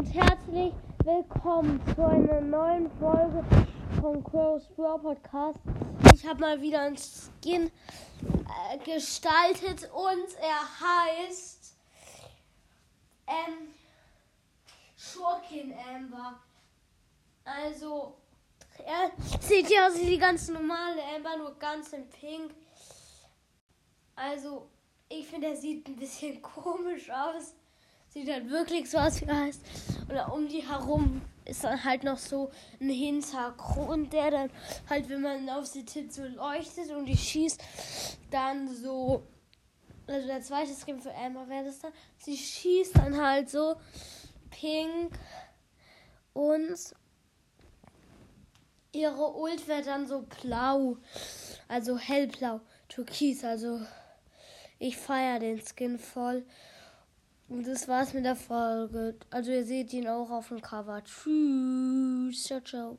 und herzlich willkommen zu einer neuen Folge vom Crow's Brawl Podcast. Ich habe mal wieder einen Skin äh, gestaltet und er heißt ähm, Schurkin Amber. Also, er sieht ja aus wie die ganz normale Amber, nur ganz in Pink. Also, ich finde, er sieht ein bisschen komisch aus. Sieht halt wirklich so aus, wie er heißt. Und um die herum ist dann halt noch so ein Hintergrund, der dann halt, wenn man auf sie tippt, so leuchtet und die schießt dann so. Also der zweite Skin für Amber wäre das dann. Sie schießt dann halt so pink und ihre Ult wird dann so blau. Also hellblau, türkis, also ich feiere den Skin voll. Und das war's mit der Folge. Also ihr seht ihn auch auf dem Cover. Tschüss. Ciao, ciao.